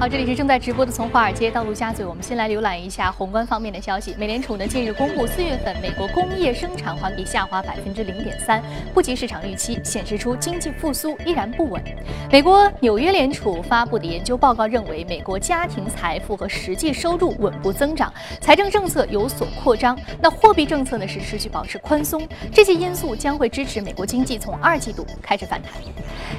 好，这里是正在直播的从华尔街到陆家嘴，我们先来浏览一下宏观方面的消息。美联储呢近日公布四月份美国工业生产环比下滑百分之零点三，不及市场预期，显示出经济复苏依然不稳。美国纽约联储发布的研究报告认为，美国家庭财富和实际收入稳步增长，财政政策有所扩张，那货币政策呢是持续保持宽松，这些因素将会支持美国经济从二季度开始反弹。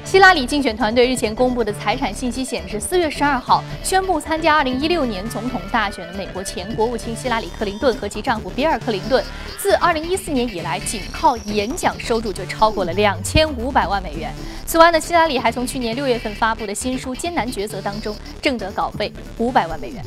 希拉里竞选团队日前公布的财产信息显示，四月十二号宣布参加二零一六年总统大选的美国前国务卿希拉里·克林顿和其丈夫比尔·克林顿，自二零一四年以来，仅靠演讲收入就超过了两千五百万美元。此外呢，希拉里还从去年六月份发布的新书《艰难抉择》当中挣得稿费五百万美元。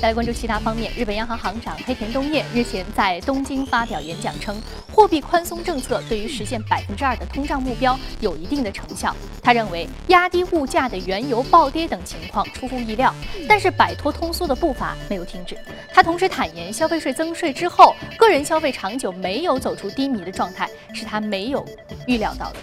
来关注其他方面，日本央行行长黑田东彦日前在东京发表演讲称，货币宽松政策对于实现百分之二的通胀目标有一定的成效。他认为，压低物价的原油暴跌等情况出乎意料，但是摆脱通缩的步伐没有停止。他同时坦言，消费税增税之后，个人消费长久没有走出低迷的状态，是他没有预料到的。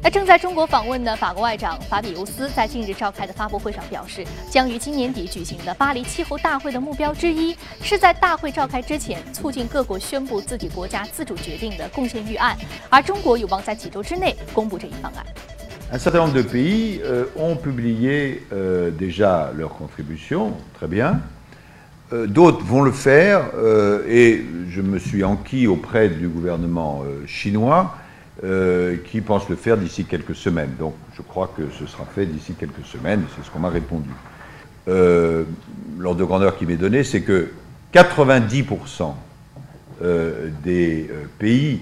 那正在中国访问的法国外长法比尤斯在近日召开的发布会上表示，将于今年底举行的巴黎气候大会的目标之一，是在大会召开之前促进各国宣布自己国家自主决定的贡献预案，而中国有望在几周之内公布这一方案。Un certain nombre de pays ont publié déjà leur contribution, très bien. D'autres vont le faire et je me suis enquis auprès du gouvernement chinois. qui pense le faire d'ici quelques semaines. Donc je crois que ce sera fait d'ici quelques semaines, c'est ce qu'on m'a répondu. L'ordre de grandeur qui m'est donné, c'est que 90% des pays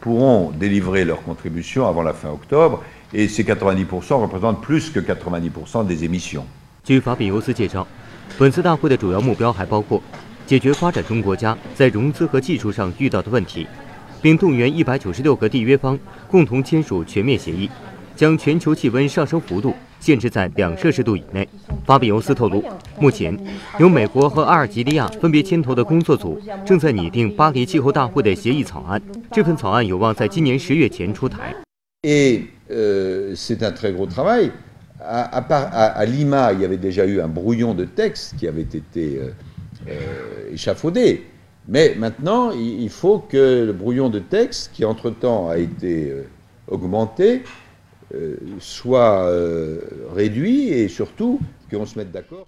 pourront délivrer leur contribution avant la fin octobre, et ces 90% représentent plus que 90% des émissions. 据法比尤斯介绍，本次大会的主要目标还包括解决发展中国家在融资和技术上遇到的问题。并动员一百九十六个缔约方共同签署全面协议，将全球气温上升幅度 限制在两摄氏度以内。巴比尤斯透露，目前由美国和阿尔及利亚分别牵头的工作组正在拟定巴黎气候大会的协议草案，这份草案有望在今年十月前出台。Soit réduit et surtout qu'on se mette d'accord.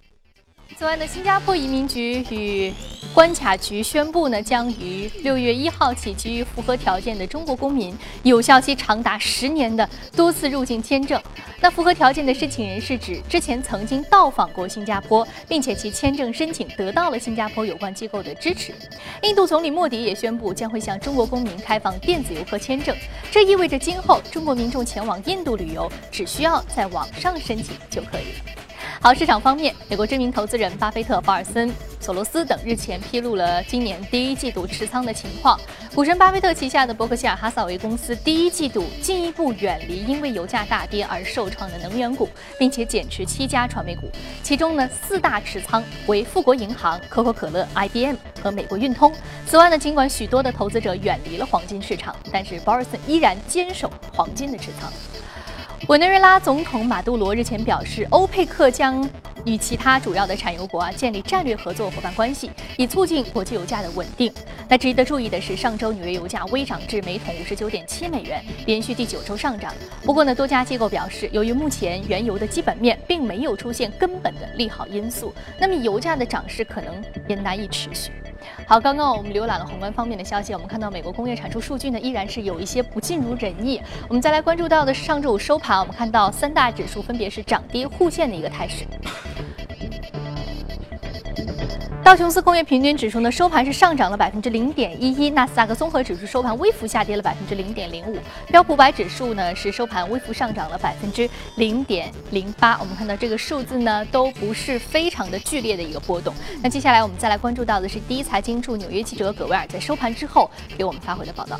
此外呢，新加坡移民局与关卡局宣布呢，将于六月一号起给予符合条件的中国公民有效期长达十年的多次入境签证。那符合条件的申请人是指之前曾经到访过新加坡，并且其签证申请得到了新加坡有关机构的支持。印度总理莫迪也宣布将会向中国公民开放电子游客签证，这意味着今后中国民众前往印度旅游只需要在网上申请就可以了。好，市场方面，美国知名投资人巴菲特、鲍尔森、索罗斯等日前披露了今年第一季度持仓的情况。股神巴菲特旗下的伯克希尔哈萨韦公司第一季度进一步远离因为油价大跌而受创的能源股，并且减持七家传媒股，其中呢四大持仓为富国银行、可口可乐、IBM 和美国运通。此外呢，尽管许多的投资者远离了黄金市场，但是鲍尔森依然坚守黄金的持仓。委内瑞拉总统马杜罗日前表示，欧佩克将与其他主要的产油国啊建立战略合作伙伴关系，以促进国际油价的稳定。那值得注意的是，上周纽约油价微涨至每桶五十九点七美元，连续第九周上涨。不过呢，多家机构表示，由于目前原油的基本面并没有出现根本的利好因素，那么油价的涨势可能也难以持续。好，刚刚我们浏览了宏观方面的消息，我们看到美国工业产出数据呢依然是有一些不尽如人意。我们再来关注到的是上周五收盘，我们看到三大指数分别是涨跌互现的一个态势。道琼斯工业平均指数呢收盘是上涨了百分之零点一一，纳斯达克综合指数收盘微幅下跌了百分之零点零五，标普百指数呢是收盘微幅上涨了百分之零点零八。我们看到这个数字呢都不是非常的剧烈的一个波动。那接下来我们再来关注到的是第一财经驻纽约记者葛维尔在收盘之后给我们发回的报道。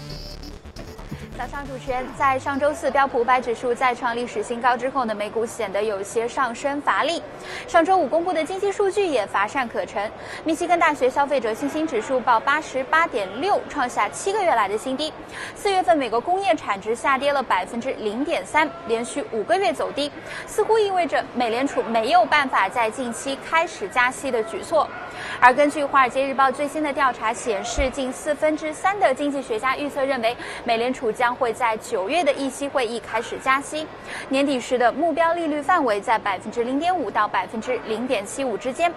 早上，主持人，在上周四标普五百指数再创历史新高之后呢，美股显得有些上升乏力。上周五公布的经济数据也乏善可陈。密西根大学消费者信心指数报八十八点六，创下七个月来的新低。四月份美国工业产值下跌了百分之零点三，连续五个月走低，似乎意味着美联储没有办法在近期开始加息的举措。而根据《华尔街日报》最新的调查显示，近四分之三的经济学家预测认为，美联储将会在九月的议息会议开始加息，年底时的目标利率范围在百分之零点五到百分之零点七五之间。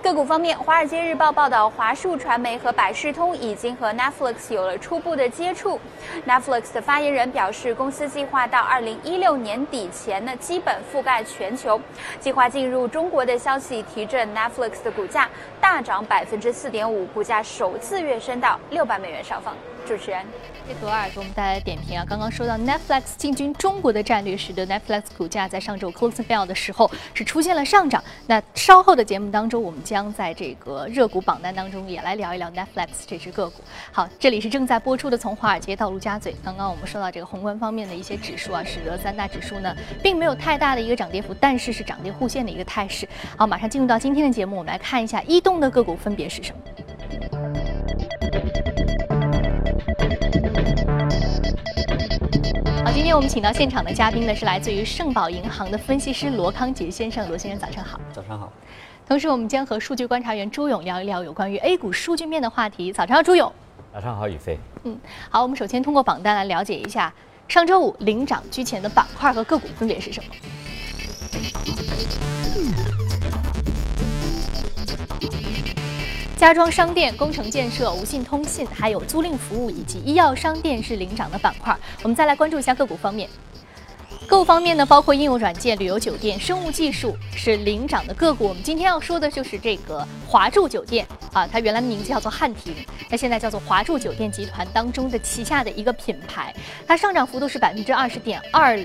个股方面，《华尔街日报》报道，华数传媒和百视通已经和 Netflix 有了初步的接触。Netflix 的发言人表示，公司计划到二零一六年底前呢，基本覆盖全球。计划进入中国的消息提振 Netflix 的股价大涨百分之四点五，股价首次跃升到六百美元上方。主持人，谢左耳给我们带来点评啊。刚刚说到 Netflix 进军中国的战略，使得 Netflix 股价在上周 closing bell 的时候是出现了上涨。那稍后的节目当中，我们将在这个热股榜单当中也来聊一聊 Netflix 这只个股。好，这里是正在播出的《从华尔街到陆家嘴》。刚刚我们说到这个宏观方面的一些指数啊，使得三大指数呢并没有太大的一个涨跌幅，但是是涨跌互现的一个态势。好，马上进入到今天的节目，我们来看一下异动的个股分别是什么。天我们请到现场的嘉宾呢是来自于盛宝银行的分析师罗康杰先生，罗先生早上好。早上好。同时，我们将和数据观察员朱勇聊一聊有关于 A 股数据面的话题。早上好，朱勇。早上好，宇飞。嗯，好，我们首先通过榜单来了解一下上周五领涨居前的板块和个股分别是什么。家装商店、工程建设、无线通信，还有租赁服务以及医药商店是领涨的板块。我们再来关注一下个股方面。个股方面呢，包括应用软件、旅游酒店、生物技术是领涨的个股。我们今天要说的就是这个华住酒店啊，它原来的名字叫做汉庭，那现在叫做华住酒店集团当中的旗下的一个品牌，它上涨幅度是百分之二十点二。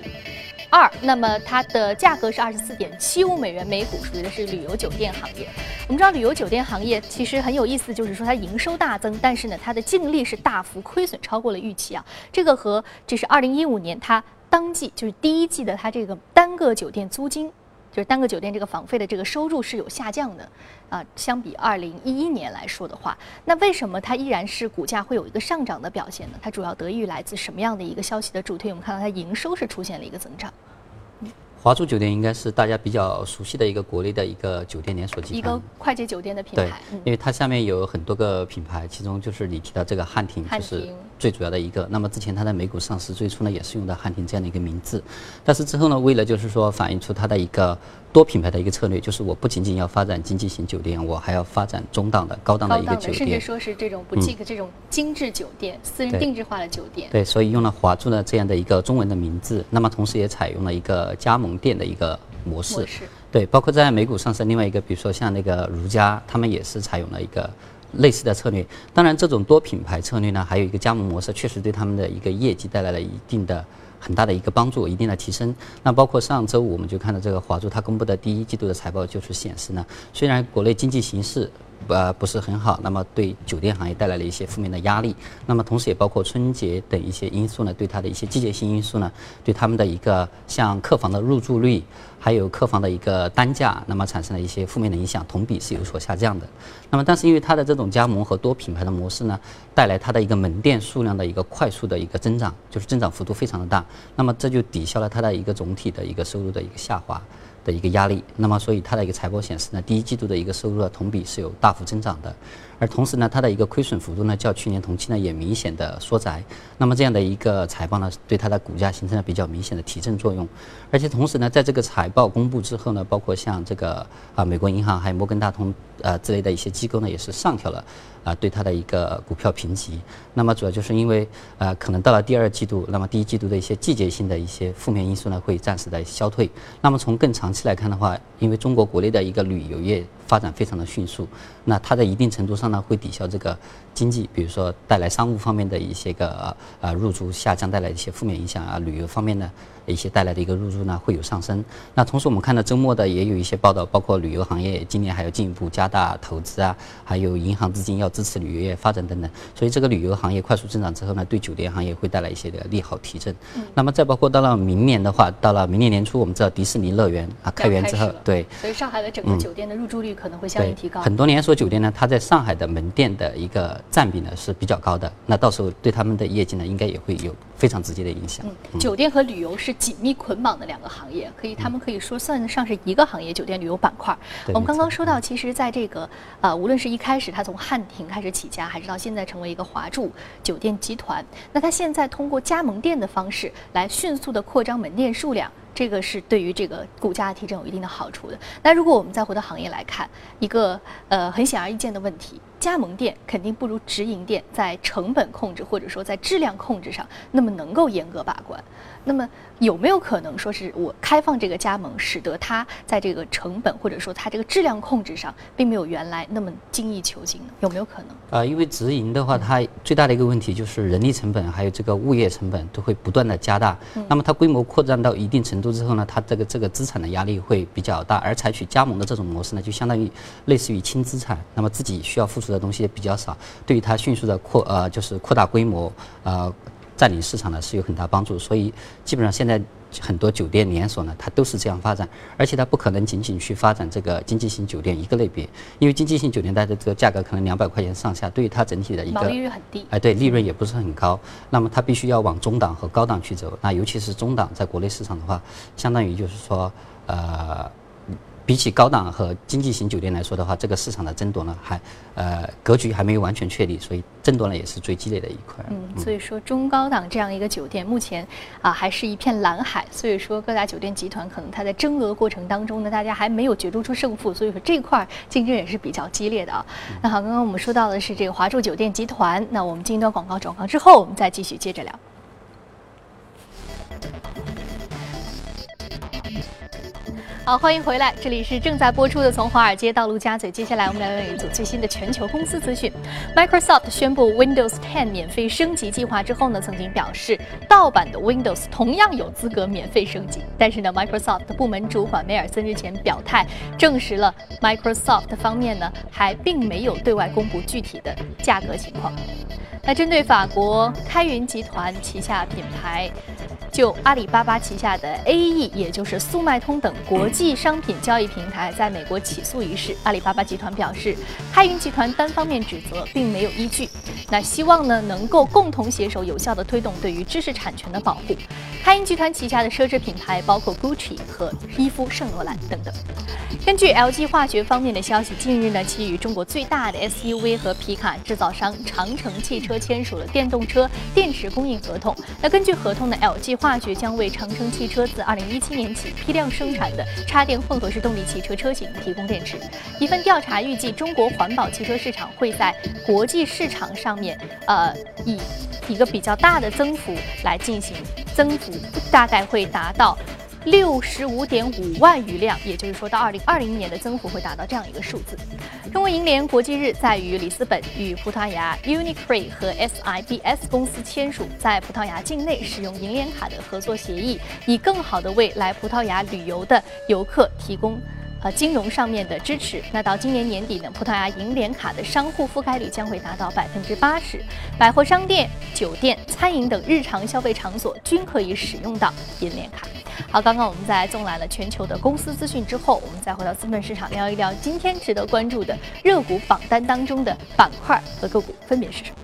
二，那么它的价格是二十四点七五美元每股，属于的是旅游酒店行业。我们知道旅游酒店行业其实很有意思，就是说它营收大增，但是呢，它的净利是大幅亏损，超过了预期啊。这个和这是二零一五年它当季就是第一季的它这个单个酒店租金。就是单个酒店这个房费的这个收入是有下降的，啊，相比二零一一年来说的话，那为什么它依然是股价会有一个上涨的表现呢？它主要得益于来自什么样的一个消息的助推？我们看到它营收是出现了一个增长。华住酒店应该是大家比较熟悉的一个国内的一个酒店连锁集团，一个快捷酒店的品牌。对，因为它下面有很多个品牌，其中就是你提到这个汉庭，就是最主要的一个。那么之前它在美股上市，最初呢也是用的汉庭这样的一个名字，但是之后呢，为了就是说反映出它的一个。多品牌的一个策略，就是我不仅仅要发展经济型酒店，我还要发展中档的、高档的一个酒店，甚至说是这种不 o 这种精致酒店、私人定制化的酒店。对，所以用了华住的这样的一个中文的名字，那么同时也采用了一个加盟店的一个模式。模式。对，包括在美股上市另外一个，比如说像那个如家，他们也是采用了一个类似的策略。当然，这种多品牌策略呢，还有一个加盟模式，确实对他们的一个业绩带来了一定的。很大的一个帮助，一定的提升。那包括上周五我们就看到这个华住它公布的第一季度的财报，就是显示呢，虽然国内经济形势呃不是很好，那么对酒店行业带来了一些负面的压力。那么同时也包括春节等一些因素呢，对它的一些季节性因素呢，对他们的一个像客房的入住率。还有客房的一个单价，那么产生了一些负面的影响，同比是有所下降的。那么，但是因为它的这种加盟和多品牌的模式呢，带来它的一个门店数量的一个快速的一个增长，就是增长幅度非常的大。那么这就抵消了它的一个总体的一个收入的一个下滑。的一个压力，那么所以它的一个财报显示呢，第一季度的一个收入啊同比是有大幅增长的，而同时呢，它的一个亏损幅度呢较去年同期呢也明显的缩窄，那么这样的一个财报呢，对它的股价形成了比较明显的提振作用，而且同时呢，在这个财报公布之后呢，包括像这个啊美国银行还有摩根大通呃之类的一些机构呢，也是上调了。啊，对它的一个股票评级，那么主要就是因为，呃，可能到了第二季度，那么第一季度的一些季节性的一些负面因素呢，会暂时的消退。那么从更长期来看的话，因为中国国内的一个旅游业。发展非常的迅速。那它在一定程度上呢，会抵消这个经济，比如说带来商务方面的一些个呃入驻下降带来一些负面影响啊，旅游方面呢。一些带来的一个入驻呢会有上升。那同时我们看到周末的也有一些报道，包括旅游行业今年还要进一步加大投资啊，还有银行资金要支持旅游业发展等等。所以这个旅游行业快速增长之后呢，对酒店行业会带来一些的利好提振。那么再包括到了明年的话，到了明年年初，我们知道迪士尼乐园啊开园之后，对，所以上海的整个酒店的入住率可能会相应提高。很多连锁酒店呢，它在上海的门店的一个占比呢是比较高的，那到时候对他们的业绩呢，应该也会有非常直接的影响。嗯，酒店和旅游是紧密捆绑。的两个行业，可以，他们可以说算得上是一个行业，酒店旅游板块。我们刚刚说到，其实在这个呃，无论是一开始它从汉庭开始起家，还是到现在成为一个华住酒店集团，那它现在通过加盟店的方式来迅速的扩张门店数量，这个是对于这个股价提振有一定的好处的。那如果我们再回到行业来看，一个呃很显而易见的问题，加盟店肯定不如直营店在成本控制或者说在质量控制上那么能够严格把关。那么有没有可能说是我开放这个加盟，使得它在这个成本或者说它这个质量控制上，并没有原来那么精益求精呢？有没有可能？啊，因为直营的话，它最大的一个问题就是人力成本还有这个物业成本都会不断的加大。那么它规模扩张到一定程度之后呢，它这个这个资产的压力会比较大。而采取加盟的这种模式呢，就相当于类似于轻资产，那么自己需要付出的东西也比较少，对于它迅速的扩呃就是扩大规模呃。占领市场呢是有很大帮助，所以基本上现在很多酒店连锁呢，它都是这样发展，而且它不可能仅仅去发展这个经济型酒店一个类别，因为经济型酒店它的这个价格可能两百块钱上下，对于它整体的一个毛利率很低，哎，对，利润也不是很高，那么它必须要往中档和高档去走，那尤其是中档，在国内市场的话，相当于就是说，呃。比起高档和经济型酒店来说的话，这个市场的争夺呢，还呃格局还没有完全确立，所以争夺呢也是最激烈的一块。嗯，所以说中高档这样一个酒店，目前啊还是一片蓝海。所以说各大酒店集团可能它在争夺的过程当中呢，大家还没有决出出胜负，所以说这块竞争也是比较激烈的啊。那好，刚刚我们说到的是这个华住酒店集团，那我们进一段广告转告之后，我们再继续接着聊。好，欢迎回来，这里是正在播出的《从华尔街到陆家嘴》。接下来我们来了解一组最新的全球公司资讯。Microsoft 宣布 Windows 10免费升级计划之后呢，曾经表示盗版的 Windows 同样有资格免费升级。但是呢，Microsoft 部门主管梅尔森日前表态，证实了 Microsoft 方面呢还并没有对外公布具体的价格情况。那针对法国开云集团旗下品牌。就阿里巴巴旗下的 AE，也就是速卖通等国际商品交易平台在美国起诉一事，阿里巴巴集团表示，开云集团单方面指责并没有依据。那希望呢能够共同携手，有效的推动对于知识产权的保护。开云集团旗下的奢侈品牌包括 Gucci 和伊夫圣罗兰等等。根据 LG 化学方面的消息，近日呢，其与中国最大的 SUV 和皮卡制造商长城汽车签署了电动车电池供应合同。那根据合同呢，LG 化学将为长城汽车自2017年起批量生产的插电混合式动力汽车车型提供电池。一份调查预计，中国环保汽车市场会在国际市场上面，呃，以一个比较大的增幅来进行增幅，大概会达到。六十五点五万余辆，也就是说到二零二零年的增幅会达到这样一个数字。中国银联国际日在于里斯本与葡萄牙 Unicre 和 SIBS 公司签署在葡萄牙境内使用银联卡的合作协议，以更好的为来葡萄牙旅游的游客提供。呃，金融上面的支持，那到今年年底呢，葡萄牙银联卡的商户覆盖率将会达到百分之八十，百货商店、酒店、餐饮等日常消费场所均可以使用到银联卡。好，刚刚我们在纵览了全球的公司资讯之后，我们再回到资本市场聊一聊今天值得关注的热股榜单当中的板块和个股分别是什么。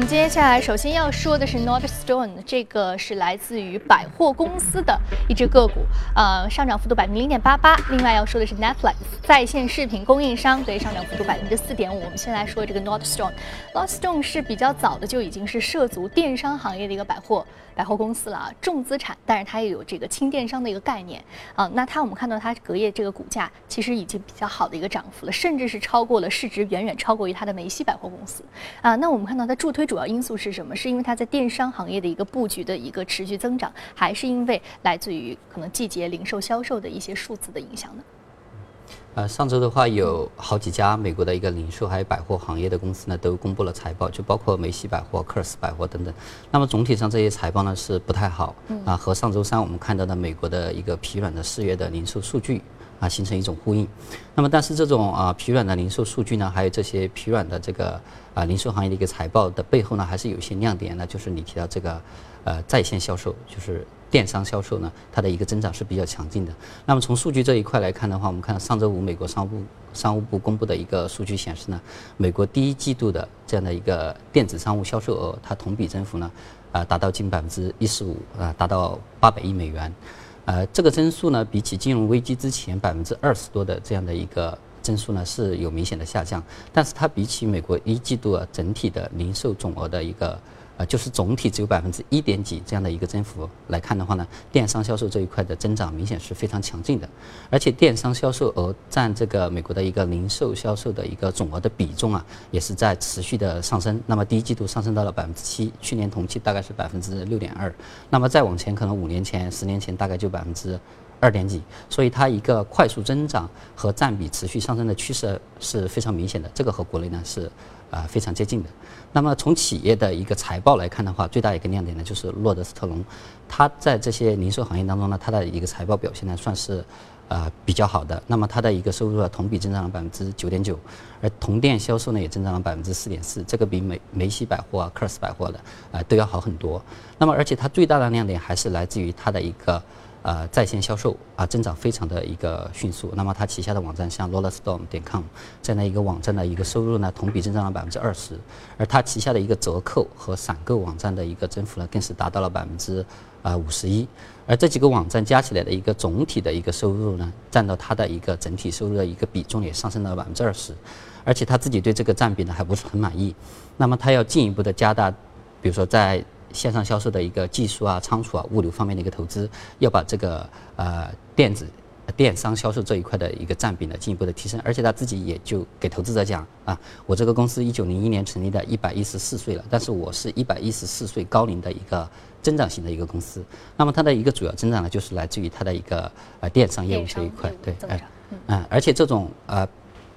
我们接下来首先要说的是 Nordstrom，这个是来自于百货公司的一只个股，呃，上涨幅度百分之零点八八。另外要说的是 Netflix，在线视频供应商，对，上涨幅度百分之四点五。我们先来说这个 Nordstrom，Nordstrom 是比较早的就已经是涉足电商行业的一个百货。百货公司了啊，重资产，但是它也有这个轻电商的一个概念啊。那它我们看到它隔夜这个股价其实已经比较好的一个涨幅了，甚至是超过了市值远远超过于它的梅西百货公司啊。那我们看到它助推主要因素是什么？是因为它在电商行业的一个布局的一个持续增长，还是因为来自于可能季节零售销售的一些数字的影响呢？呃，上周的话，有好几家美国的一个零售还有百货行业的公司呢，都公布了财报，就包括梅西百货、科尔斯百货等等。那么总体上这些财报呢是不太好，啊，和上周三我们看到的美国的一个疲软的四月的零售数据啊形成一种呼应。那么，但是这种啊疲软的零售数据呢，还有这些疲软的这个啊零售行业的一个财报的背后呢，还是有一些亮点呢，就是你提到这个呃在线销售，就是。电商销售呢，它的一个增长是比较强劲的。那么从数据这一块来看的话，我们看到上周五美国商务部商务部公布的一个数据显示呢，美国第一季度的这样的一个电子商务销售额，它同比增幅呢，啊达到近百分之一十五，啊达到八百亿美元，呃这个增速呢，比起金融危机之前百分之二十多的这样的一个增速呢，是有明显的下降。但是它比起美国一季度啊整体的零售总额的一个。啊，就是总体只有百分之一点几这样的一个增幅来看的话呢，电商销售这一块的增长明显是非常强劲的，而且电商销售额占这个美国的一个零售销售的一个总额的比重啊，也是在持续的上升。那么第一季度上升到了百分之七，去年同期大概是百分之六点二，那么再往前可能五年前、十年前大概就百分之二点几，所以它一个快速增长和占比持续上升的趋势是非常明显的，这个和国内呢是啊非常接近的。那么从企业的一个财报来看的话，最大一个亮点呢就是洛德斯特隆，它在这些零售行业当中呢，它的一个财报表现呢算是，呃比较好的。那么它的一个收入啊同比增长了百分之九点九，而同店销售呢也增长了百分之四点四，这个比梅梅西百货啊、科尔斯百货的啊都要好很多。那么而且它最大的亮点还是来自于它的一个。呃，在线销售啊，增长非常的一个迅速。那么它旗下的网站像 rollerstone 点 com 这样的一个网站的一个收入呢，同比增长了百分之二十。而它旗下的一个折扣和闪购网站的一个增幅呢，更是达到了百分之啊五十一。而这几个网站加起来的一个总体的一个收入呢，占到它的一个整体收入的一个比重也上升到了百分之二十。而且他自己对这个占比呢还不是很满意。那么他要进一步的加大，比如说在线上销售的一个技术啊、仓储啊、物流方面的一个投资，要把这个呃电子电商销售这一块的一个占比呢进一步的提升，而且他自己也就给投资者讲啊，我这个公司一九零一年成立的，一百一十四岁了，但是我是一百一十四岁高龄的一个增长型的一个公司。那么它的一个主要增长呢，就是来自于它的一个呃电商业务这一块，对，哎，嗯，而且这种呃。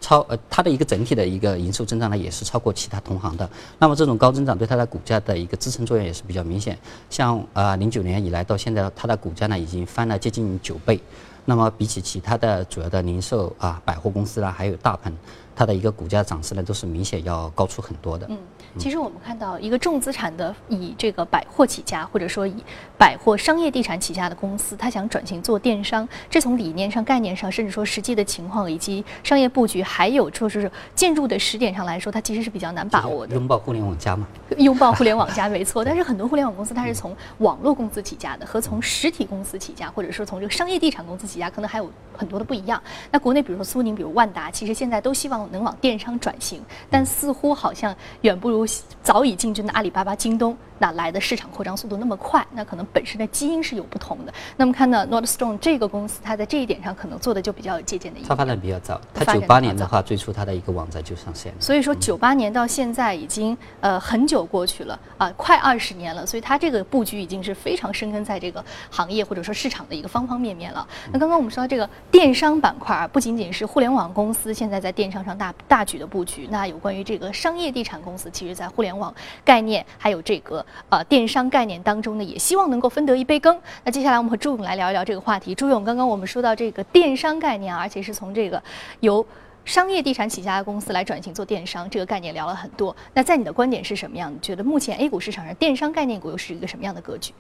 超呃，它的一个整体的一个营收增长呢，也是超过其他同行的。那么这种高增长对它的股价的一个支撑作用也是比较明显。像啊，零九年以来到现在，它的股价呢已经翻了接近九倍。那么比起其他的主要的零售啊百货公司啦，还有大盘，它的一个股价涨势呢，都是明显要高出很多的。嗯。其实我们看到一个重资产的以这个百货起家，或者说以百货商业地产起家的公司，它想转型做电商，这从理念上、概念上，甚至说实际的情况以及商业布局，还有就是进入的时点上来说，它其实是比较难把握的。拥抱互联网加嘛？拥抱互联网加 没错，但是很多互联网公司它是从网络公司起家的，和从实体公司起家，或者说从这个商业地产公司起家，可能还有很多的不一样。那国内比如说苏宁，比如万达，其实现在都希望能往电商转型，但似乎好像远不如。早已进军的阿里巴巴、京东。哪来的市场扩张速度那么快？那可能本身的基因是有不同的。那么看到 Nordstrom 这个公司，它在这一点上可能做的就比较有借鉴的意义。它发展比较早，它九八年的话，最初它的一个网站就上线了。所以说九八年到现在已经呃很久过去了啊，快二十年了。所以它这个布局已经是非常深根在这个行业或者说市场的一个方方面面了。那刚刚我们说到这个电商板块啊，不仅仅是互联网公司现在在电商上大大举的布局，那有关于这个商业地产公司，其实在互联网概念还有这个呃电商。概念当中呢，也希望能够分得一杯羹。那接下来我们和朱勇来聊一聊这个话题。朱勇，刚刚我们说到这个电商概念，而且是从这个由商业地产起家的公司来转型做电商这个概念聊了很多。那在你的观点是什么样？你觉得目前 A 股市场上电商概念股又是一个什么样的格局？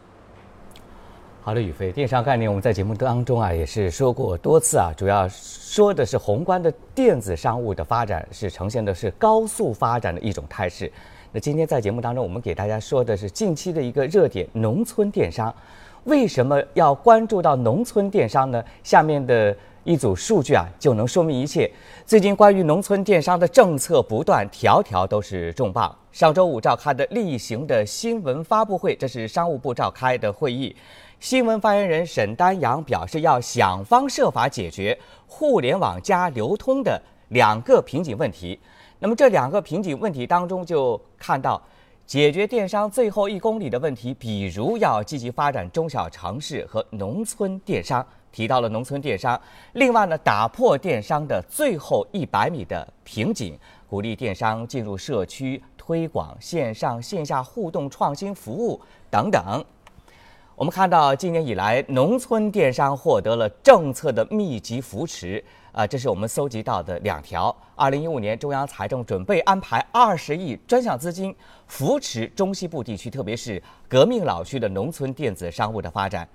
好的，宇飞，电商概念我们在节目当中啊也是说过多次啊，主要说的是宏观的电子商务的发展是呈现的是高速发展的一种态势。那今天在节目当中，我们给大家说的是近期的一个热点——农村电商。为什么要关注到农村电商呢？下面的一组数据啊，就能说明一切。最近关于农村电商的政策不断，条条都是重磅。上周五召开的例行的新闻发布会，这是商务部召开的会议。新闻发言人沈丹阳表示，要想方设法解决互联网加流通的两个瓶颈问题。那么这两个瓶颈问题当中，就看到解决电商最后一公里的问题，比如要积极发展中小城市和农村电商。提到了农村电商，另外呢，打破电商的最后一百米的瓶颈，鼓励电商进入社区推广线上线下互动创新服务等等。我们看到今年以来，农村电商获得了政策的密集扶持啊，这是我们搜集到的两条。二零一五年，中央财政准备安排二十亿专项资金扶持中西部地区，特别是革命老区的农村电子商务的发展。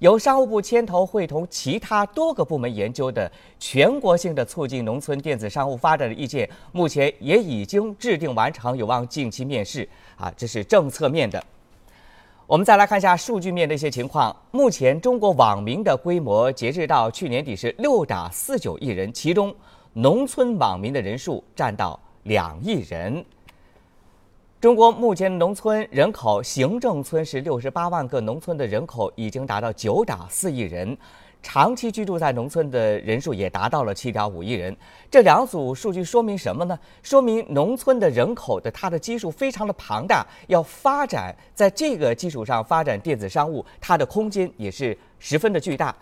由商务部牵头，会同其他多个部门研究的全国性的促进农村电子商务发展的意见，目前也已经制定完成，有望近期面世。啊，这是政策面的。我们再来看一下数据面的一些情况。目前，中国网民的规模截至到去年底是六点四九亿人，其中农村网民的人数占到两亿人。中国目前农村人口行政村是六十八万个，农村的人口已经达到九点四亿人，长期居住在农村的人数也达到了七点五亿人。这两组数据说明什么呢？说明农村的人口的它的基数非常的庞大，要发展在这个基础上发展电子商务，它的空间也是十分的巨大。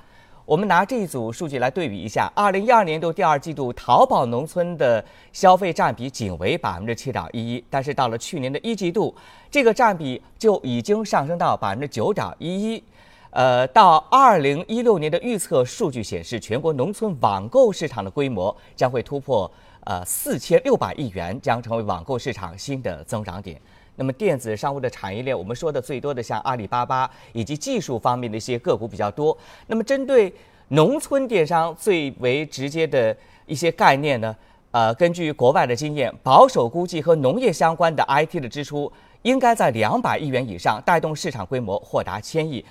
我们拿这一组数据来对比一下，二零一二年度第二季度，淘宝农村的消费占比仅为百分之七点一一，但是到了去年的一季度，这个占比就已经上升到百分之九点一一。呃，到二零一六年的预测数据显示，全国农村网购市场的规模将会突破呃四千六百亿元，将成为网购市场新的增长点。那么电子商务的产业链，我们说的最多的像阿里巴巴以及技术方面的一些个股比较多。那么针对农村电商最为直接的一些概念呢，呃，根据国外的经验，保守估计和农业相关的 IT 的支出应该在两百亿元以上，带动市场规模或达千亿。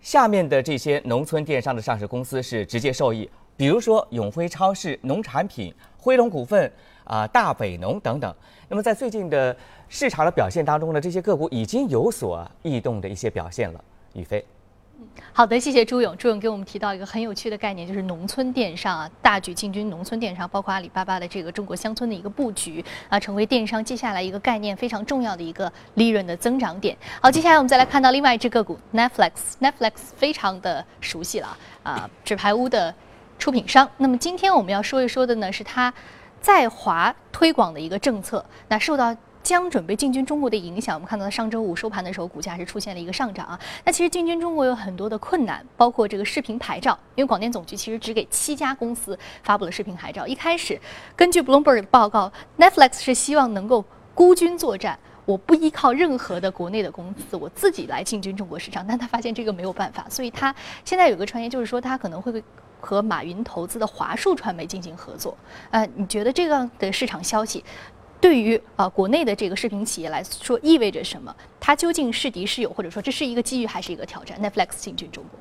下面的这些农村电商的上市公司是直接受益，比如说永辉超市、农产品、辉龙股份。啊，大北农等等。那么在最近的市场的表现当中呢，这些个股已经有所异动的一些表现了。宇飞，好的，谢谢朱勇。朱勇给我们提到一个很有趣的概念，就是农村电商啊，大举进军农村电商，包括阿里巴巴的这个中国乡村的一个布局啊，成为电商接下来一个概念非常重要的一个利润的增长点。好，接下来我们再来看到另外一只个股 Netflix，Netflix 非常的熟悉了啊，纸牌屋的出品商。那么今天我们要说一说的呢，是它。在华推广的一个政策，那受到将准备进军中国的影响，我们看到上周五收盘的时候，股价是出现了一个上涨啊。那其实进军中国有很多的困难，包括这个视频牌照，因为广电总局其实只给七家公司发布了视频牌照。一开始，根据 Bloomberg 的报告，Netflix 是希望能够孤军作战，我不依靠任何的国内的公司，我自己来进军中国市场。但他发现这个没有办法，所以他现在有个传言，就是说他可能会。和马云投资的华数传媒进行合作，呃，你觉得这样的市场消息，对于呃国内的这个视频企业来说意味着什么？它究竟是敌是友，或者说这是一个机遇还是一个挑战？Netflix 进军中国。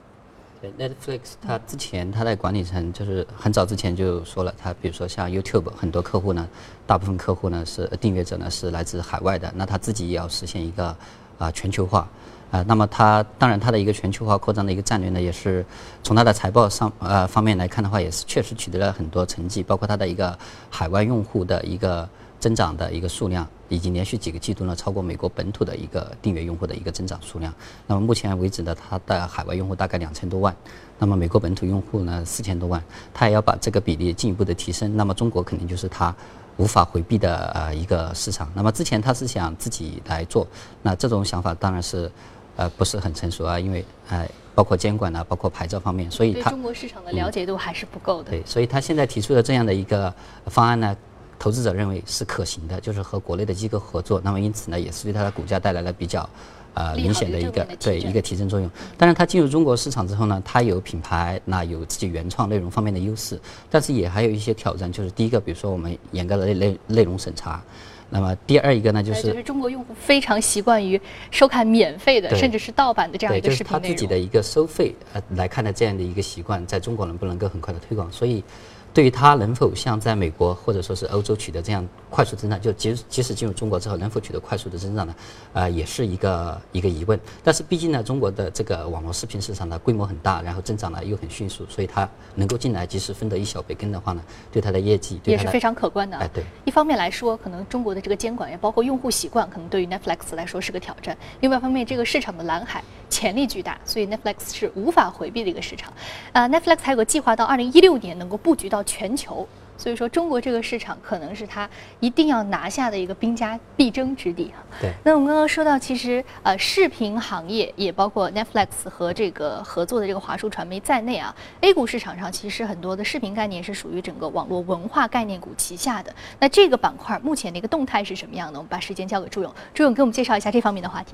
，Netflix 它之前它在管理层就是很早之前就说了，它比如说像 YouTube 很多客户呢，大部分客户呢是订阅者呢是来自海外的，那它自己也要实现一个啊全球化。啊，那么它当然它的一个全球化扩张的一个战略呢，也是从它的财报上呃方面来看的话，也是确实取得了很多成绩，包括它的一个海外用户的一个增长的一个数量，已经连续几个季度呢超过美国本土的一个订阅用户的一个增长数量。那么目前为止呢，它的海外用户大概两千多万，那么美国本土用户呢四千多万，它也要把这个比例进一步的提升。那么中国肯定就是它无法回避的呃一个市场。那么之前他是想自己来做，那这种想法当然是。呃，不是很成熟啊，因为呃，包括监管啊，包括牌照方面，所以他中国市场的了解度还是不够的。对，所以他现在提出的这样的一个方案呢，投资者认为是可行的，就是和国内的机构合作，那么因此呢，也是对它的股价带来了比较呃明显的一个对一个提升作用。当然，它进入中国市场之后呢，它有品牌，那有自己原创内容方面的优势，但是也还有一些挑战，就是第一个，比如说我们严格的内内内容审查。那么第二一个呢，就是中国用户非常习惯于收看免费的，甚至是盗版的这样一个视频内容。他自己的一个收费呃来看的这样的一个习惯，在中国能不能够很快的推广？所以。对于它能否像在美国或者说是欧洲取得这样快速增长，就即即使进入中国之后能否取得快速的增长呢？呃，也是一个一个疑问。但是毕竟呢，中国的这个网络视频市场呢规模很大，然后增长呢又很迅速，所以它能够进来及时分得一小杯羹的话呢，对它的业绩也是非常可观的。哎，对。一方面来说，可能中国的这个监管也包括用户习惯，可能对于 Netflix 来说是个挑战；另外一方面，这个市场的蓝海潜力巨大，所以 Netflix 是无法回避的一个市场。呃，Netflix 还有个计划到二零一六年能够布局到全球。所以说，中国这个市场可能是它一定要拿下的一个兵家必争之地哈。对。那我们刚刚说到，其实呃，视频行业也包括 Netflix 和这个合作的这个华数传媒在内啊。A 股市场上其实很多的视频概念是属于整个网络文化概念股旗下的。那这个板块目前的一个动态是什么样的？我们把时间交给朱勇，朱勇给我们介绍一下这方面的话题。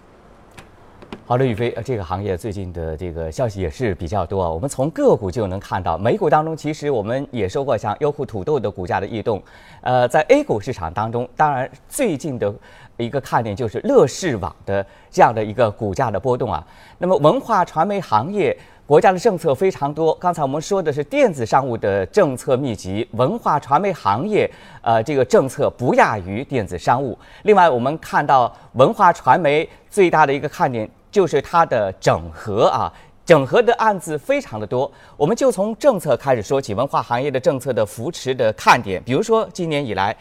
好的，宇飞，这个行业最近的这个消息也是比较多啊。我们从个股就能看到，美股当中其实我们也说过，像优酷土豆的股价的异动。呃，在 A 股市场当中，当然最近的一个看点就是乐视网的这样的一个股价的波动啊。那么文化传媒行业国家的政策非常多，刚才我们说的是电子商务的政策密集，文化传媒行业呃这个政策不亚于电子商务。另外，我们看到文化传媒最大的一个看点。就是它的整合啊，整合的案子非常的多。我们就从政策开始说起，文化行业的政策的扶持的看点，比如说今年以来，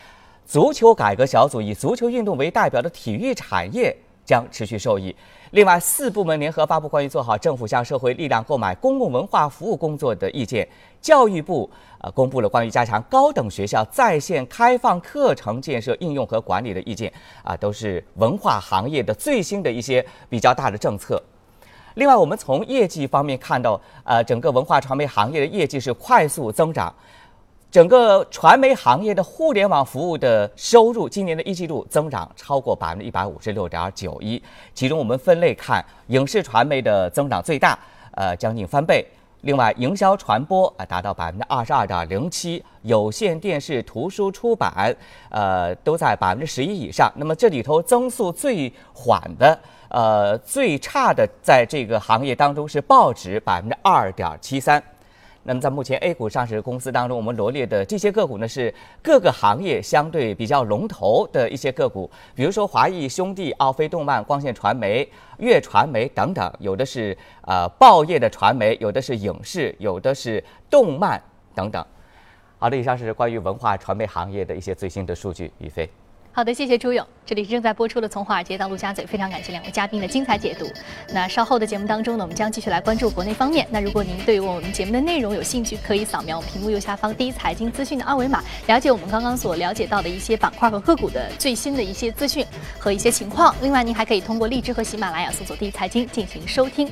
足球改革小组以足球运动为代表的体育产业将持续受益。另外，四部门联合发布关于做好政府向社会力量购买公共文化服务工作的意见。教育部呃公布了关于加强高等学校在线开放课程建设应用和管理的意见啊，都是文化行业的最新的一些比较大的政策。另外，我们从业绩方面看到，呃，整个文化传媒行业的业绩是快速增长，整个传媒行业的互联网服务的收入今年的一季度增长超过百分之一百五十六点九一，其中我们分类看，影视传媒的增长最大，呃，将近翻倍。另外，营销传播啊达到百分之二十二点零七，有线电视、图书出版，呃，都在百分之十一以上。那么这里头增速最缓的，呃，最差的，在这个行业当中是报纸，百分之二点七三。那么在目前 A 股上市公司当中，我们罗列的这些个股呢，是各个行业相对比较龙头的一些个股，比如说华谊兄弟、奥飞动漫、光线传媒、粤传媒等等，有的是呃报业的传媒，有的是影视，有的是动漫等等。好的，以上是关于文化传媒行业的一些最新的数据，宇飞。好的，谢谢朱勇。这里是正在播出的《从华尔街到陆家嘴》，非常感谢两位嘉宾的精彩解读。那稍后的节目当中呢，我们将继续来关注国内方面。那如果您对于我们节目的内容有兴趣，可以扫描屏幕右下方第一财经资讯的二维码，了解我们刚刚所了解到的一些板块和个股的最新的一些资讯和一些情况。另外，您还可以通过荔枝和喜马拉雅搜索“第一财经”进行收听。